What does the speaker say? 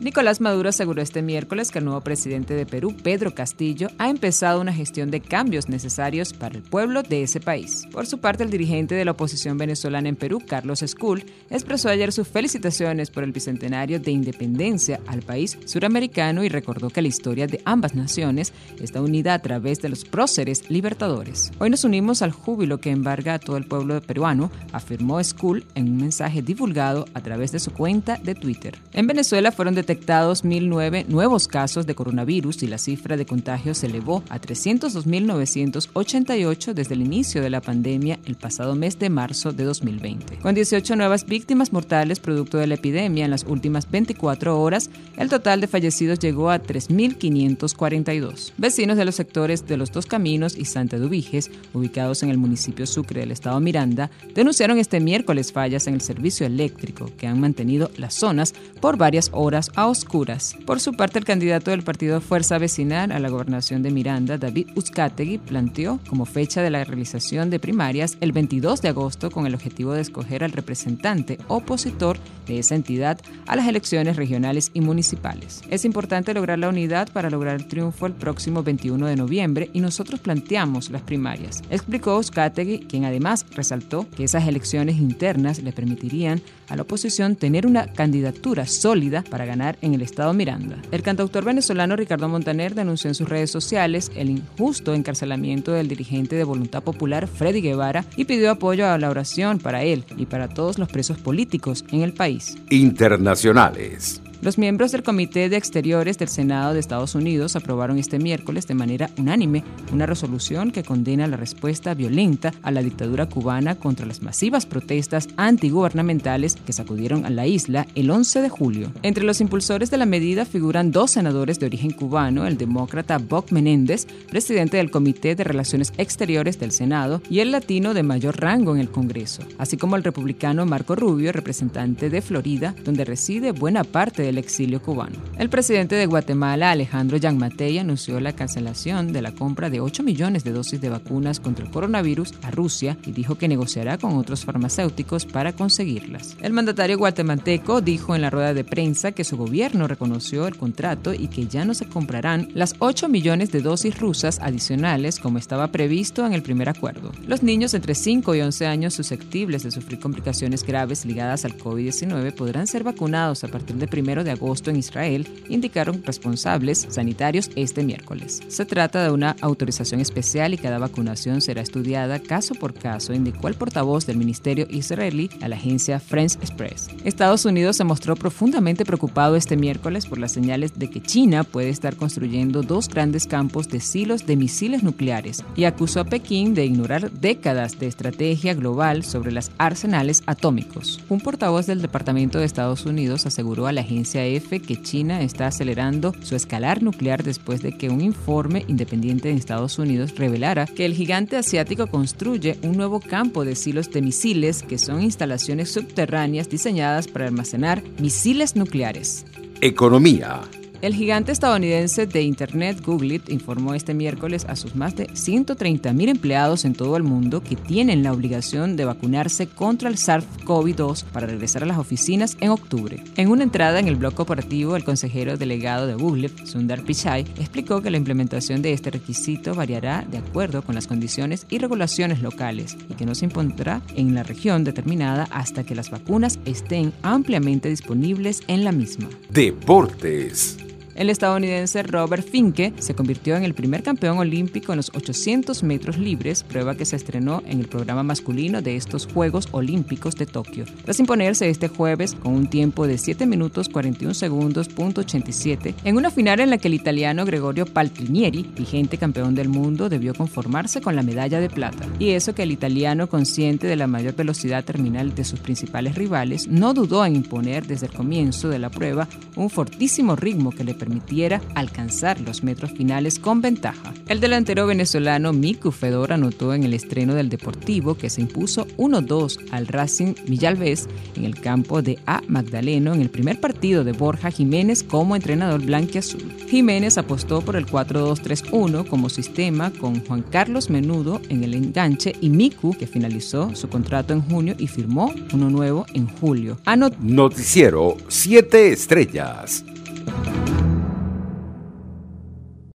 Nicolás Maduro aseguró este miércoles que el nuevo presidente de Perú, Pedro Castillo, ha empezado una gestión de cambios necesarios para el pueblo de ese país. Por su parte, el dirigente de la oposición venezolana en Perú, Carlos Escul, expresó ayer sus felicitaciones por el bicentenario de independencia al país suramericano y recordó que la historia de ambas naciones está unida a través de los próceres libertadores. Hoy nos unimos al júbilo que embarga a todo el pueblo peruano, afirmó Escul en un mensaje divulgado a través de su cuenta de Twitter. En Venezuela fueron detenidos detectados 1.009 nuevos casos de coronavirus y la cifra de contagios se elevó a 302.988 desde el inicio de la pandemia el pasado mes de marzo de 2020. Con 18 nuevas víctimas mortales producto de la epidemia en las últimas 24 horas, el total de fallecidos llegó a 3.542. Vecinos de los sectores de Los Dos Caminos y Santa Dubiges, ubicados en el municipio Sucre del estado Miranda, denunciaron este miércoles fallas en el servicio eléctrico que han mantenido las zonas por varias horas a oscuras. Por su parte, el candidato del partido Fuerza Vecinal a la gobernación de Miranda, David Uzcategui, planteó como fecha de la realización de primarias el 22 de agosto con el objetivo de escoger al representante opositor de esa entidad a las elecciones regionales y municipales. Es importante lograr la unidad para lograr el triunfo el próximo 21 de noviembre y nosotros planteamos las primarias, explicó Uzcategui, quien además resaltó que esas elecciones internas le permitirían a la oposición tener una candidatura sólida para ganar en el estado Miranda. El cantautor venezolano Ricardo Montaner denunció en sus redes sociales el injusto encarcelamiento del dirigente de Voluntad Popular Freddy Guevara y pidió apoyo a la oración para él y para todos los presos políticos en el país. Internacionales. Los miembros del Comité de Exteriores del Senado de Estados Unidos aprobaron este miércoles de manera unánime una resolución que condena la respuesta violenta a la dictadura cubana contra las masivas protestas antigubernamentales que sacudieron a la isla el 11 de julio. Entre los impulsores de la medida figuran dos senadores de origen cubano, el demócrata Bob Menéndez, presidente del Comité de Relaciones Exteriores del Senado, y el latino de mayor rango en el Congreso, así como el republicano Marco Rubio, representante de Florida, donde reside buena parte de el exilio cubano. El presidente de Guatemala, Alejandro Yanmatei, anunció la cancelación de la compra de 8 millones de dosis de vacunas contra el coronavirus a Rusia y dijo que negociará con otros farmacéuticos para conseguirlas. El mandatario guatemalteco dijo en la rueda de prensa que su gobierno reconoció el contrato y que ya no se comprarán las 8 millones de dosis rusas adicionales como estaba previsto en el primer acuerdo. Los niños entre 5 y 11 años susceptibles de sufrir complicaciones graves ligadas al COVID-19 podrán ser vacunados a partir del 1 de agosto en Israel, indicaron responsables sanitarios este miércoles. Se trata de una autorización especial y cada vacunación será estudiada caso por caso, indicó el portavoz del Ministerio israelí a la agencia France Express. Estados Unidos se mostró profundamente preocupado este miércoles por las señales de que China puede estar construyendo dos grandes campos de silos de misiles nucleares y acusó a Pekín de ignorar décadas de estrategia global sobre las arsenales atómicos. Un portavoz del Departamento de Estados Unidos aseguró a la agencia Que China está acelerando su escalar nuclear después de que un informe independiente de Estados Unidos revelara que el gigante asiático construye un nuevo campo de silos de misiles que son instalaciones subterráneas diseñadas para almacenar misiles nucleares. Economía. El gigante estadounidense de Internet, Google, informó este miércoles a sus más de 130.000 empleados en todo el mundo que tienen la obligación de vacunarse contra el SARS-CoV-2 para regresar a las oficinas en octubre. En una entrada en el blog corporativo, el consejero delegado de Google, Sundar Pichai, explicó que la implementación de este requisito variará de acuerdo con las condiciones y regulaciones locales y que no se impondrá en la región determinada hasta que las vacunas estén ampliamente disponibles en la misma. Deportes. El estadounidense Robert Finke se convirtió en el primer campeón olímpico en los 800 metros libres, prueba que se estrenó en el programa masculino de estos Juegos Olímpicos de Tokio. Tras imponerse este jueves con un tiempo de 7 minutos 41 segundos punto 87, en una final en la que el italiano Gregorio Paltrinieri, vigente campeón del mundo, debió conformarse con la medalla de plata. Y eso que el italiano, consciente de la mayor velocidad terminal de sus principales rivales, no dudó en imponer desde el comienzo de la prueba un fortísimo ritmo que le permitió permitiera alcanzar los metros finales con ventaja. El delantero venezolano Miku Fedor anotó en el estreno del Deportivo que se impuso 1-2 al Racing Villalbés en el campo de A. Magdaleno en el primer partido de Borja Jiménez como entrenador blanquiazul. Jiménez apostó por el 4-2-3-1 como sistema con Juan Carlos Menudo en el enganche y Miku, que finalizó su contrato en junio y firmó uno nuevo en julio. Noticiero 7 Estrellas.